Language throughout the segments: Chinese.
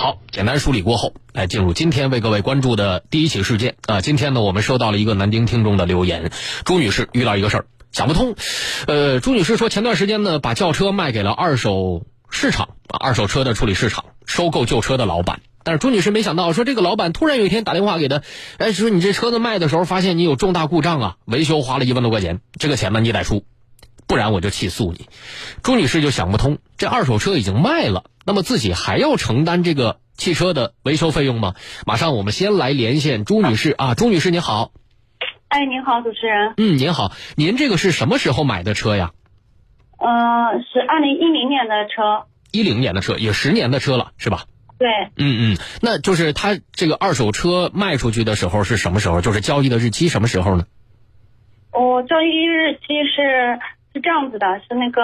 好，简单梳理过后，来进入今天为各位关注的第一起事件啊。今天呢，我们收到了一个南京听众的留言，朱女士遇到一个事儿想不通。呃，朱女士说，前段时间呢，把轿车卖给了二手市场啊，二手车的处理市场，收购旧车的老板。但是朱女士没想到，说这个老板突然有一天打电话给她，哎，说你这车子卖的时候发现你有重大故障啊，维修花了一万多块钱，这个钱呢你得出，不然我就起诉你。朱女士就想不通，这二手车已经卖了，那么自己还要承担这个汽车的维修费用吗？马上我们先来连线朱女士啊，朱女士您好，哎，您好，主持人。嗯，您好，您这个是什么时候买的车呀？呃，是二零一零年的车。一零年的车，也十年的车了，是吧？对，嗯嗯，那就是他这个二手车卖出去的时候是什么时候？就是交易的日期什么时候呢？我交易日期是是这样子的，是那个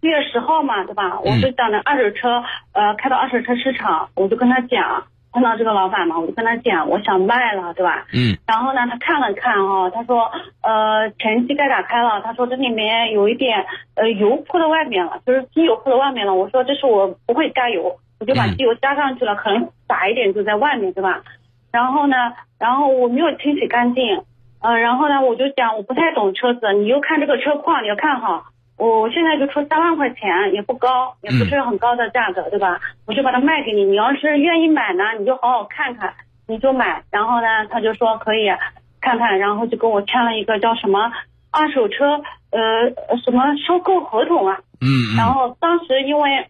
四月十号嘛，对吧？我就讲的二手车，呃，开到二手车市场，我就跟他讲，碰到这个老板嘛，我就跟他讲，我想卖了，对吧？嗯。然后呢，他看了看哦，他说，呃，前期盖打开了，他说这里面有一点呃油泼到外面了，就是机油泼到外面了。我说这是我不会加油。我就把机油加上去了，可能洒一点就在外面，对吧？然后呢，然后我没有清洗干净，呃，然后呢，我就讲我不太懂车子，你又看这个车况，你要看好，我现在就出三万块钱，也不高，也不是很高的价格，对吧？我就把它卖给你，你要是愿意买呢，你就好好看看，你就买。然后呢，他就说可以看看，然后就跟我签了一个叫什么二手车呃什么收购合同啊。嗯然后当时因为。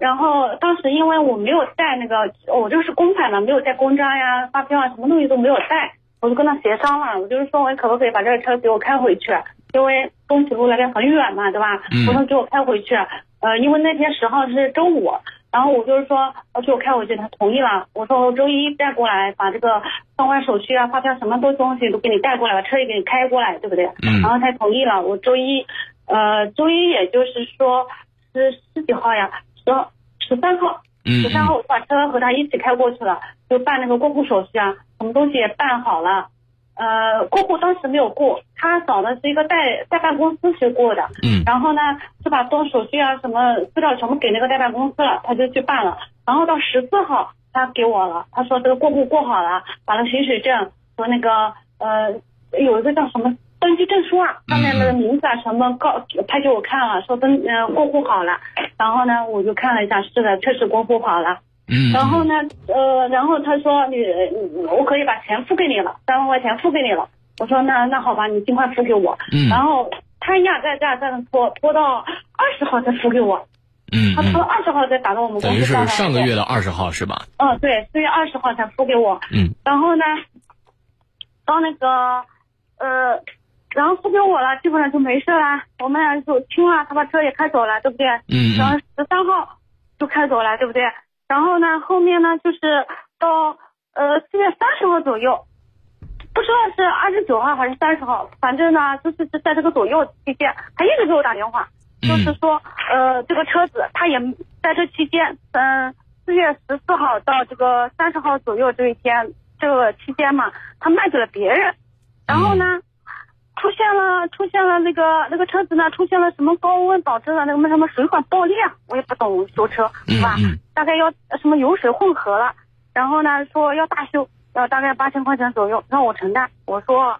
然后当时因为我没有带那个，我就是公款嘛，没有带公章呀、发票啊，什么东西都没有带，我就跟他协商了，我就是说，我可不可以把这个车给我开回去？因为东启路那边很远嘛，对吧？我说给我开回去，呃，因为那天十号是周五，然后我就是说要给我开回去，他同意了。我说我周一带过来，把这个相关手续啊、发票什么都东西都给你带过来，把车也给你开过来，对不对？嗯。然后他同意了，我周一，呃，周一也就是说是十几号呀。十三号，十三号我把车和他一起开过去了，就办那个过户手续啊，什么东西也办好了。呃，过户当时没有过，他找的是一个代代办公司去过的。嗯。然后呢，就把东手续啊什么资料全部给那个代办公司了，他就去办了。然后到十四号他给我了，他说这个过户过好了，把那行驶证和那个呃有一个叫什么。登记证书啊，上面那个名字啊什么告拍给我看了，说登呃过户好了，然后呢我就看了一下，是的，确实过户好了。嗯。然后呢，呃，然后他说你我可以把钱付给你了，三万块钱付给你了。我说那那好吧，你尽快付给我。嗯。然后他压在这在那拖拖到二十号才付给我。嗯。他拖二十号才打到我们公司。等于是上个月的二十号是吧？嗯，对，四月二十号才付给我。嗯。然后呢，到那个呃。然后付给我了，基本上就没事了。我们俩就听了，他把车也开走了，对不对？嗯然后十三号就开走了，对不对？然后呢，后面呢就是到呃四月三十号左右，不知道是二十九号还是三十号，反正呢就是是在这个左右期间，他一直给我打电话，就是说呃这个车子他也在这期间，嗯四月十四号到这个三十号左右这一天这个期间嘛，他卖给了别人，然后呢。出现了，出现了那个那个车子呢，出现了什么高温导致的那个什么水管爆裂，我也不懂修车，是吧？大概要什么油水混合了，然后呢说要大修，要大概八千块钱左右让我承担。我说，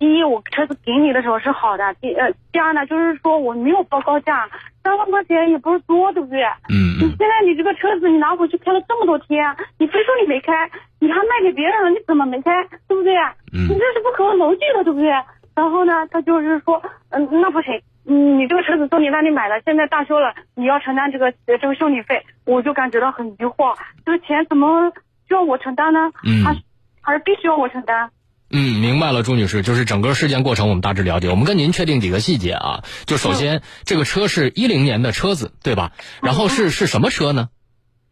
第一我车子给你的时候是好的，第呃第二呢就是说我没有报高价，三万块钱也不是多，对不对？嗯你现在你这个车子你拿回去开了这么多天，你非说你没开，你还卖给别人了，你怎么没开，对不对？嗯。你这是不合逻辑的，对不对？然后呢，他就是说，嗯，那不行，嗯，你这个车子从你那里买的，现在大修了，你要承担这个这个修理费，我就感觉到很疑惑，这个钱怎么需要我承担呢？嗯，还还是必须要我承担？嗯，明白了，朱女士，就是整个事件过程我们大致了解，我们跟您确定几个细节啊，就首先这个车是一零年的车子，对吧？然后是是什么车呢？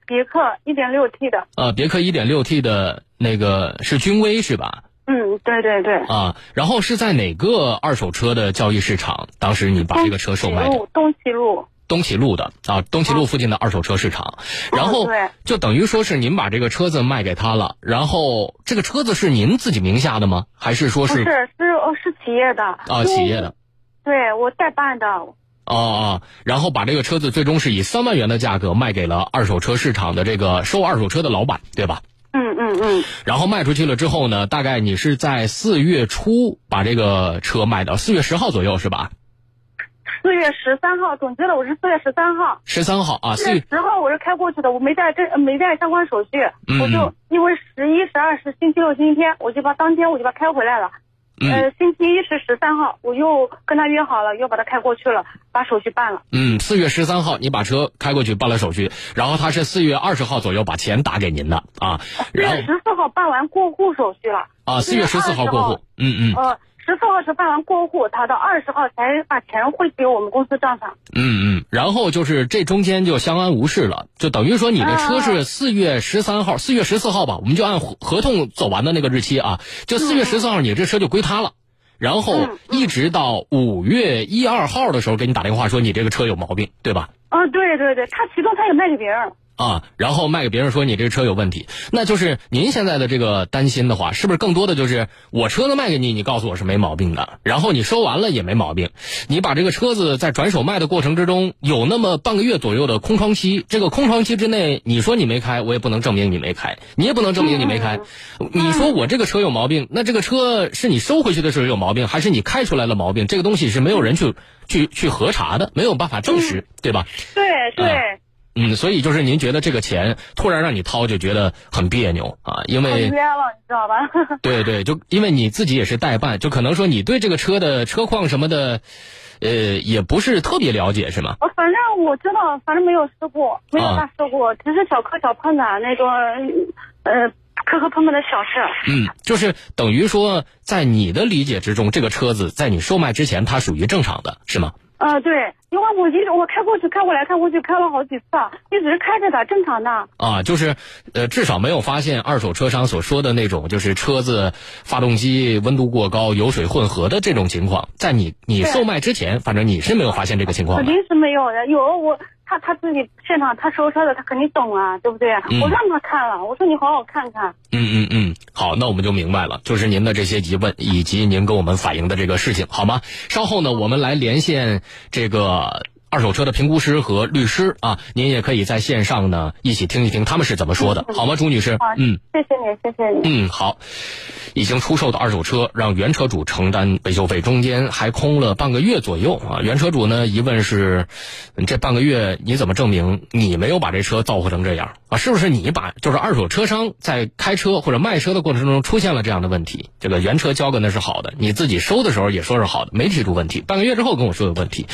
别克一点六 T 的。呃，别克一点六 T 的那个是君威是吧？嗯，对对对。啊，然后是在哪个二手车的交易市场？当时你把这个车售卖的？东齐路。东齐路的啊，东齐路附近的二手车市场。然后就等于说是您把这个车子卖给他了，然后这个车子是您自己名下的吗？还是说是？是是哦，是企业的。啊，企业的。对我代办的，哦哦，然后把这个车子最终是以三万元的价格卖给了二手车市场的这个收二手车的老板，对吧？嗯嗯嗯。然后卖出去了之后呢，大概你是在四月初把这个车卖的，四月十号左右是吧？四月十三号，总结了我是四月十三号。十三号啊，四月十号我是开过去的，我没带这没带相关手续，我就因为十一、十二是星期六、星期天，我就把当天我就把开回来了。呃，星期一是十三号，我又跟他约好了，又把他开过去了，把手续办了。嗯，四月十三号你把车开过去办了手续，然后他是四月二十号左右把钱打给您的啊。四月十四号办完过户手续了。啊，四月十四号过户。嗯嗯。呃。十四号是办完过户，他到二十号才把钱汇给我们公司账上。嗯嗯，然后就是这中间就相安无事了，就等于说你的车是四月十三号、四月十四号吧，我们就按合同走完的那个日期啊，就四月十四号，你这车就归他了。然后一直到五月一二号的时候给你打电话说你这个车有毛病，对吧？啊，对对对，他其中他也卖给别人。啊，然后卖给别人说你这个车有问题，那就是您现在的这个担心的话，是不是更多的就是我车子卖给你，你告诉我是没毛病的，然后你收完了也没毛病，你把这个车子在转手卖的过程之中有那么半个月左右的空窗期，这个空窗期之内，你说你没开，我也不能证明你没开，你也不能证明你没开，你说我这个车有毛病，那这个车是你收回去的时候有毛病，还是你开出来了毛病？这个东西是没有人去去去核查的，没有办法证实，对吧？对对。嗯，所以就是您觉得这个钱突然让你掏，就觉得很别扭啊，因为冤了，你知道吧？对对，就因为你自己也是代办，就可能说你对这个车的车况什么的，呃，也不是特别了解，是吗？我反正我知道，反正没有事故，没有大事故，只是小磕小碰的那种，呃，磕磕碰碰的小事。嗯，就是等于说，在你的理解之中，这个车子在你售卖之前，它属于正常的，是吗？啊，对，因为我一直我开过去，开过来，开过去，开了好几次，一直开着的，正常的。啊，就是，呃，至少没有发现二手车商所说的那种，就是车子发动机温度过高、油水混合的这种情况，在你你售卖之前，反正你是没有发现这个情况。肯定是没有的，有我。他他自己现场他收车的，他肯定懂啊，对不对？我让他看了，我说你好好看看。嗯嗯嗯，好，那我们就明白了，就是您的这些疑问以及您跟我们反映的这个事情，好吗？稍后呢，我们来连线这个。二手车的评估师和律师啊，您也可以在线上呢一起听一听他们是怎么说的，好吗，朱女士？嗯，谢谢你，谢谢你。嗯，好。已经出售的二手车让原车主承担维修费，中间还空了半个月左右啊。原车主呢疑问是，这半个月你怎么证明你没有把这车造化成这样是不是你把就是二手车商在开车或者卖车的过程中出现了这样的问题？这个原车交给那是好的，你自己收的时候也说是好的，没提出问题。半个月之后跟我说有问题，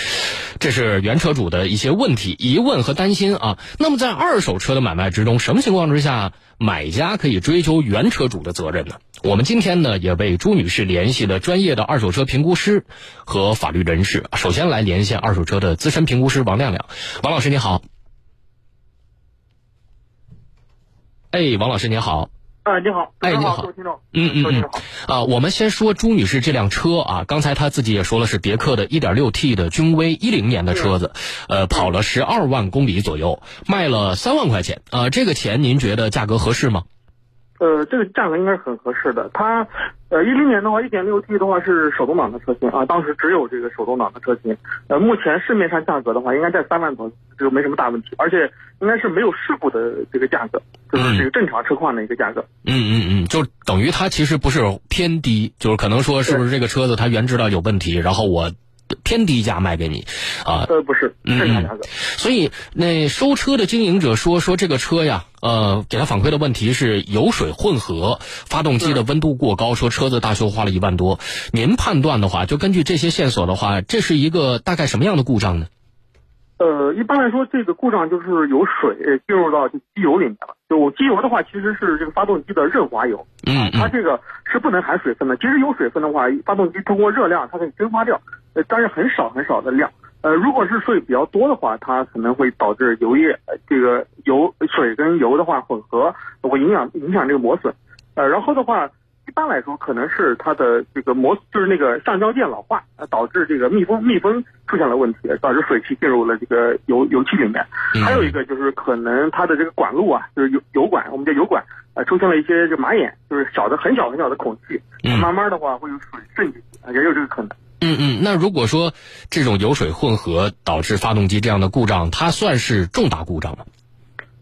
这是。原车主的一些问题、疑问和担心啊。那么，在二手车的买卖之中，什么情况之下买家可以追究原车主的责任呢？我们今天呢，也为朱女士联系了专业的二手车评估师和法律人士。首先来连线二手车的资深评估师王亮亮。王老师，你好。哎，王老师，您好。啊，你好，哎，你好，嗯嗯嗯，啊，我们先说朱女士这辆车啊，刚才她自己也说了，是别克的 1.6T 的君威，一零年的车子，呃，跑了十二万公里左右，卖了三万块钱，啊，这个钱您觉得价格合适吗？呃，这个价格应该是很合适的。它，呃，一零年的话一点六 T 的话是手动挡的车型啊，当时只有这个手动挡的车型。呃，目前市面上价格的话，应该在三万左右，这个没什么大问题，而且应该是没有事故的这个价格，就是这个正常车况的一个价格。嗯嗯嗯，就等于它其实不是偏低，就是可能说是不是这个车子它原知道有问题，然后我。偏低价卖给你，啊，呃，不是正常价格。所以那收车的经营者说说这个车呀，呃，给他反馈的问题是油水混合，发动机的温度过高，说车子大修花了一万多。您判断的话，就根据这些线索的话，这是一个大概什么样的故障呢？呃，一般来说，这个故障就是有水进入到机油里面了。就机油的话，其实是这个发动机的润滑油，嗯，它这个是不能含水分的。其实有水分的话，发动机通过热量它可以蒸发掉，呃，但是很少很少的量。呃，如果是水比较多的话，它可能会导致油液，这个油水跟油的话混合，会影响影响这个磨损。呃，然后的话。一般来说，可能是它的这个磨，就是那个橡胶件老化，呃导致这个密封密封出现了问题，导致水汽进入了这个油油气里面。还有一个就是可能它的这个管路啊，就是油油管，我们叫油管，呃，出现了一些这马眼，就是小的很小很小的孔隙，慢慢的话会有水渗进去，也有这个可能。嗯嗯，那如果说这种油水混合导致发动机这样的故障，它算是重大故障吗？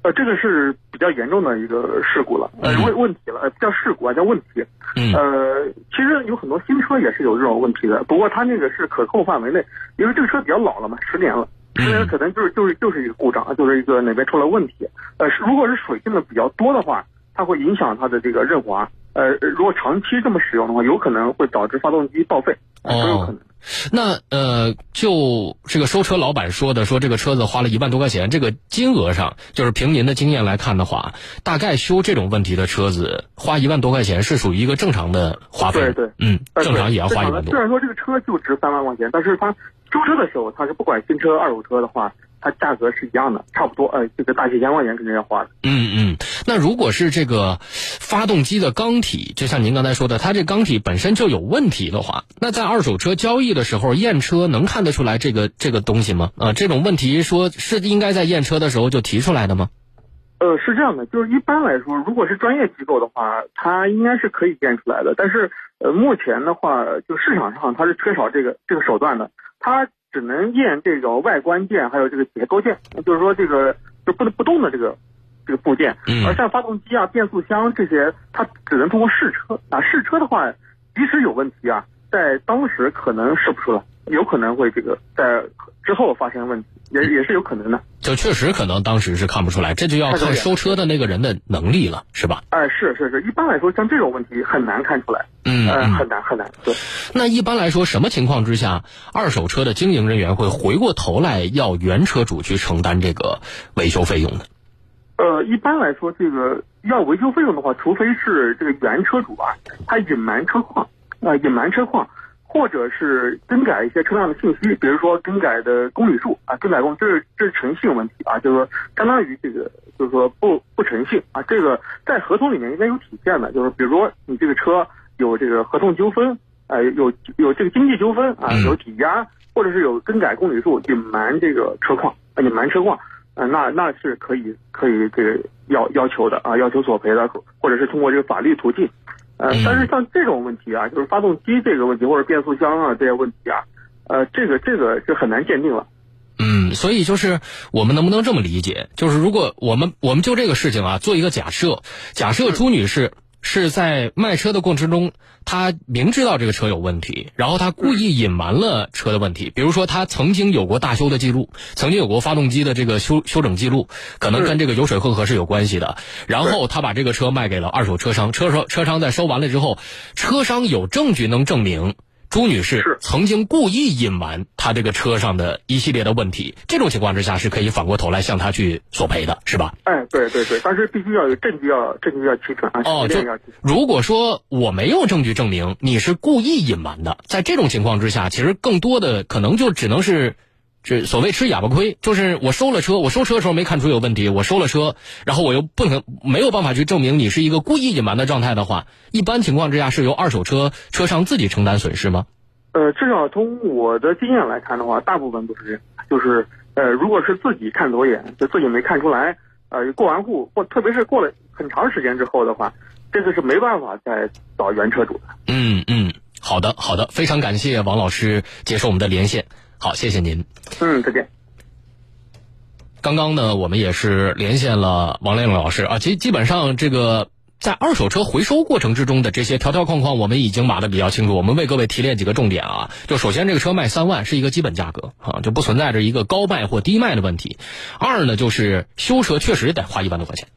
呃，这个是比较严重的一个事故了，呃，问问题了，呃，叫事故啊，叫问题。嗯呃，其实有很多新车也是有这种问题的，不过它那个是可控范围内，因为这个车比较老了嘛，十年了，十年可能就是就是就是一个故障，就是一个哪边出了问题。呃，是如果是水进的比较多的话，它会影响它的这个润滑。呃，如果长期这么使用的话，有可能会导致发动机报废，呃都有可能。哦那呃，就这个收车老板说的，说这个车子花了一万多块钱，这个金额上，就是凭您的经验来看的话，大概修这种问题的车子花一万多块钱是属于一个正常的花费。对对嗯，呃正常也要花一万多虽。然说这个车就值三万块钱，但是他修车的时候，他是不管新车、二手车的话，它价格是一样的，差不多。呃，这个大几千块钱肯定要花的。嗯嗯，那如果是这个发动机的缸体，就像您刚才说的，它这缸体本身就有问题的话，那在二手车交易的时候验车能看得出来这个这个东西吗？啊、这种问题说是应该在验车的时候就提出来的吗？呃，是这样的，就是一般来说，如果是专业机构的话，它应该是可以验出来的。但是，呃，目前的话，就市场上它是缺少这个这个手段的，它只能验这个外观件，还有这个结构件，就是说这个就不能不动的这个这个部件。嗯而像发动机啊、变速箱这些，它只能通过试车啊。试车的话，即使有问题啊，在当时可能试不出来，有可能会这个在之后发生问题，也也是有可能的。就确实可能当时是看不出来，这就要看收车的那个人的能力了，是吧？哎、是是是，一般来说，像这种问题很难看出来，呃，嗯嗯很难很难。对，那一般来说，什么情况之下，二手车的经营人员会回过头来要原车主去承担这个维修费用呢？呃，一般来说，这个要维修费用的话，除非是这个原车主啊，他隐瞒车况，啊、隐瞒车况，或者是更改一些车辆的信息，比如说更改的公里数啊，更改公，这是这是诚信问题啊，就是说相当于这个就是说不不诚信啊，这个在合同里面应该有体现的，就是比如说你这个车有这个合同纠纷，呃，有有这个经济纠纷啊，嗯有抵押，或者是有更改公里数，隐瞒这个车况，啊隐瞒车况。呃，那那是可以可以这个要要求的啊，要求索赔的，或者是通过这个法律途径。呃嗯，但是像这种问题啊，就是发动机这个问题或者变速箱啊这些问题啊，呃，这个这个就很难鉴定了。嗯，所以就是我们能不能这么理解？就是如果我们我们就这个事情啊做一个假设，假设朱女士是在卖车的过程中，他明知道这个车有问题，然后他故意隐瞒了车的问题，比如说他曾经有过大修的记录，曾经有过发动机的这个修修整记录，可能跟这个油水混合是有关系的。然后他把这个车卖给了二手车商，车商车商在收完了之后，车商有证据能证明。朱女士是曾经故意隐瞒她这个车上的一系列的问题，这种情况之下是可以反过头来向她去索赔的，是吧？哎，对对对，但是必须要有证据要证据要齐全啊，哦，就实验要齐全。如果说我没有证据证明你是故意隐瞒的，在这种情况之下，其实更多的可能就只能是，这所谓吃哑巴亏，就是我收了车，我收车的时候没看出有问题，我收了车，然后我又不能没有办法去证明你是一个故意隐瞒的状态的话，一般情况之下是由二手车车商自己承担损失吗？呃，至少从我的经验来看的话，大部分都是这样，就是呃，如果是自己看走眼，就自己没看出来，呃，过完户或特别是过了很长时间之后的话，这个是没办法再找原车主的。嗯嗯，好的好的，非常感谢王老师接受我们的连线，好，谢谢您。嗯，再见。刚刚呢，我们也是连线了王亮亮老师啊，其实基本上这个在二手车回收过程之中的这些条条框框，我们已经码的比较清楚。我们为各位提炼几个重点啊，就首先这个车卖三万是一个基本价格啊，就不存在着一个高卖或低卖的问题。二呢，就是修车确实得花一万多块钱，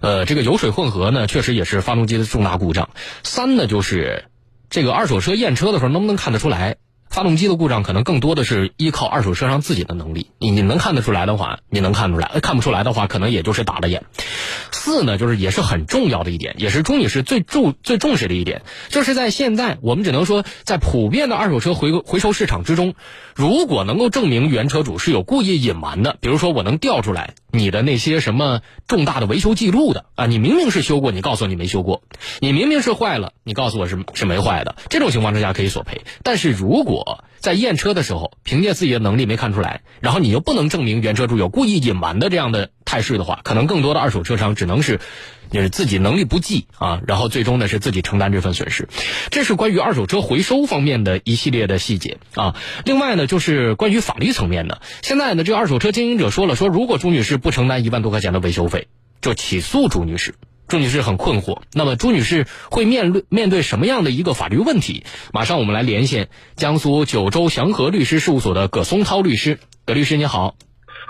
呃，这个油水混合呢，确实也是发动机的重大故障。三呢，就是这个二手车验车的时候能不能看得出来？发动机的故障可能更多的是依靠二手车商自己的能力，你你能看得出来的话，你能看出来；看不出来的话，可能也就是打了眼。四呢，就是也是很重要的一点，也是钟女士最重最重视的一点，就是在现在我们只能说，在普遍的二手车回回收市场之中，如果能够证明原车主是有故意隐瞒的，比如说我能调出来你的那些什么重大的维修记录的啊，你明明是修过，你告诉我你没修过，你明明是坏了，你告诉我是是没坏的，这种情况之下可以索赔。但是如果在验车的时候，凭借自己的能力没看出来，然后你又不能证明原车主有故意隐瞒的这样的态势的话，可能更多的二手车商只能是就是自己能力不济啊，然后最终呢是自己承担这份损失。这是关于二手车回收方面的一系列的细节啊。另外呢，就是关于法律层面的，现在呢，这个二手车经营者说了，说如果朱女士不承担一万多块钱的维修费，就起诉朱女士。朱女士很困惑，那么朱女士会面对面对什么样的一个法律问题？马上我们来连线江苏九州祥和律师事务所的葛松涛律师。葛律师你好，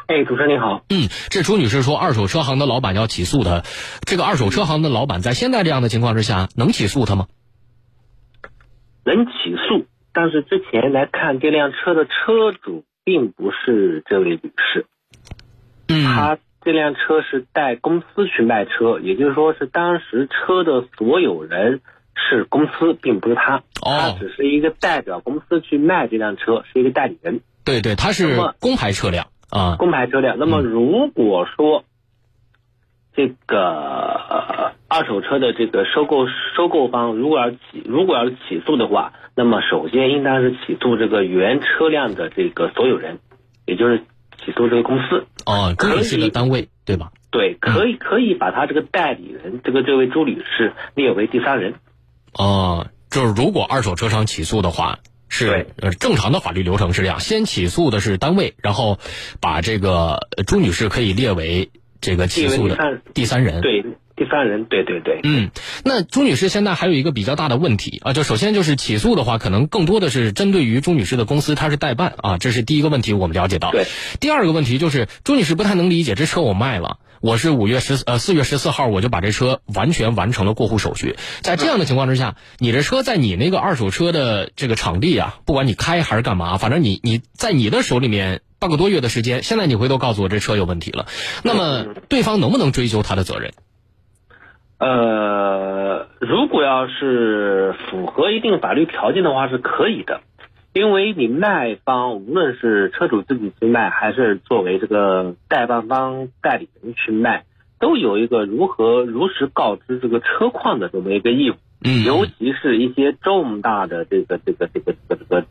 哎，主持人你好，嗯，这朱女士说二手车行的老板要起诉她，这个二手车行的老板在现在这样的情况之下能起诉她吗？能起诉，但是之前来看这辆车的车主并不是这位女士，嗯，她。这辆车是带公司去卖车，也就是说是当时车的所有人是公司，并不是他，他只是一个代表公司去卖这辆车，是一个代理人。对对，他是公牌车辆啊，公牌车辆。那么如果说这个二手车的这个收购收购方如果要起如果要是起诉的话，那么首先应当是起诉这个原车辆的这个所有人，也就是。起诉这个公司哦，朱女士的单位对吧？对，可以可以把他这个代理人，这个这位朱女士列为第三人。哦，就是如果二手车商起诉的话，是呃正常的法律流程是这样：先起诉的是单位，然后把这个朱女士可以列为这个起诉的第三人。对。第三人，对对对，嗯，那朱女士现在还有一个比较大的问题啊，就首先就是起诉的话，可能更多的是针对于朱女士的公司，她是代办啊，这是第一个问题，我们了解到。对，第二个问题就是朱女士不太能理解，这车我卖了，我是五月十呃四月十四号我就把这车完全完成了过户手续，在这样的情况之下，你这车在你那个二手车的这个场地啊，不管你开还是干嘛，反正你你在你的手里面半个多月的时间，现在你回头告诉我这车有问题了，那么对方能不能追究他的责任？呃，如果要是符合一定法律条件的话，是可以的，因为你卖方无论是车主自己去卖，还是作为这个代办方代理人去卖，都有一个如何如实告知这个车况的这么一个义务。嗯，尤其是一些重大的这个这个这个这个这个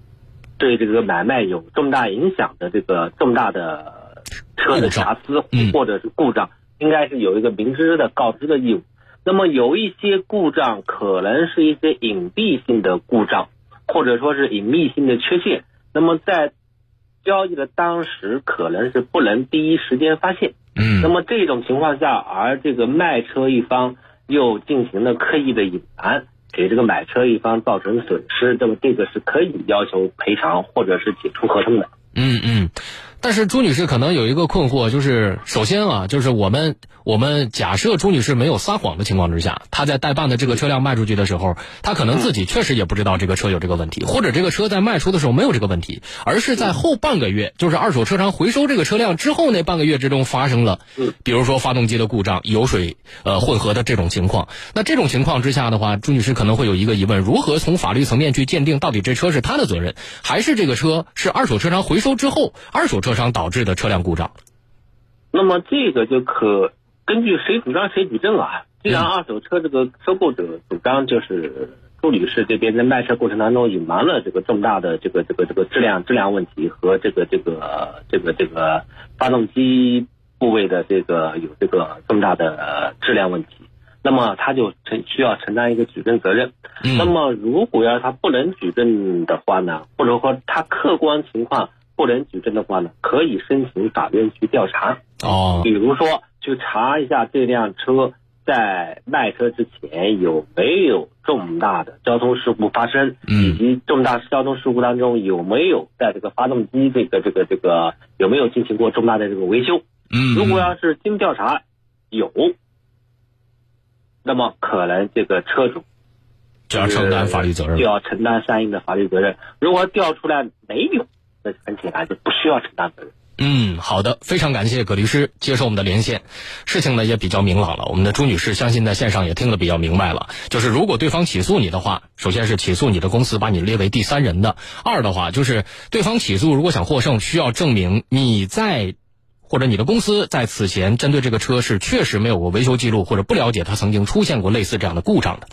对这个买卖有重大影响的这个重大的车的瑕疵或者是故障，应该是有一个明知的告知的义务。那么有一些故障可能是一些隐蔽性的故障，或者说是隐秘性的缺陷。那么在交易的当时可能是不能第一时间发现。嗯。那么这种情况下，而这个卖车一方又进行了刻意的隐瞒，给这个买车一方造成损失，那么这个是可以要求赔偿或者是解除合同的。嗯嗯。但是朱女士可能有一个困惑，就是首先啊，就是我们我们假设朱女士没有撒谎的情况之下，她在代办的这个车辆卖出去的时候，她可能自己确实也不知道这个车有这个问题，或者这个车在卖出的时候没有这个问题，而是在后半个月，就是二手车商回收这个车辆之后那半个月之中发生了，比如说发动机的故障、油水呃混合的这种情况。那这种情况之下的话，朱女士可能会有一个疑问：如何从法律层面去鉴定到底这车是她的责任，还是这个车是二手车商回收之后二手车？商导致的车辆故障，那么这个就可根据谁主张谁举证啊？既然二手车这个收购者主张就是朱女士这边在卖车过程当中隐瞒了这个重大的这个这个这个质量质量问题和这个这个这个这个发动机部位的这个有这个重大的质量问题，那么他就承需要承担一个举证责任。那么如果要他不能举证的话呢，或者说他客观情况。不能举证的话呢，可以申请法院去调查。哦，比如说去查一下这辆车在卖车之前有没有重大的交通事故发生，以及重大交通事故当中有没有在这个发动机这个这个这个有没有进行过重大的这个维修。嗯，如果要是经调查有，那么可能这个车主就要承担法律责任，就要承担相应的法律责任。如果调出来没有。很简单，就不需要承担责任。嗯，好的，非常感谢葛律师接受我们的连线。事情呢也比较明朗了，我们的朱女士相信在线上也听得比较明白了。就是如果对方起诉你的话，首先是起诉你的公司把你列为第三人的；二的话就是对方起诉如果想获胜，需要证明你在或者你的公司在此前针对这个车是确实没有过维修记录，或者不了解它曾经出现过类似这样的故障的。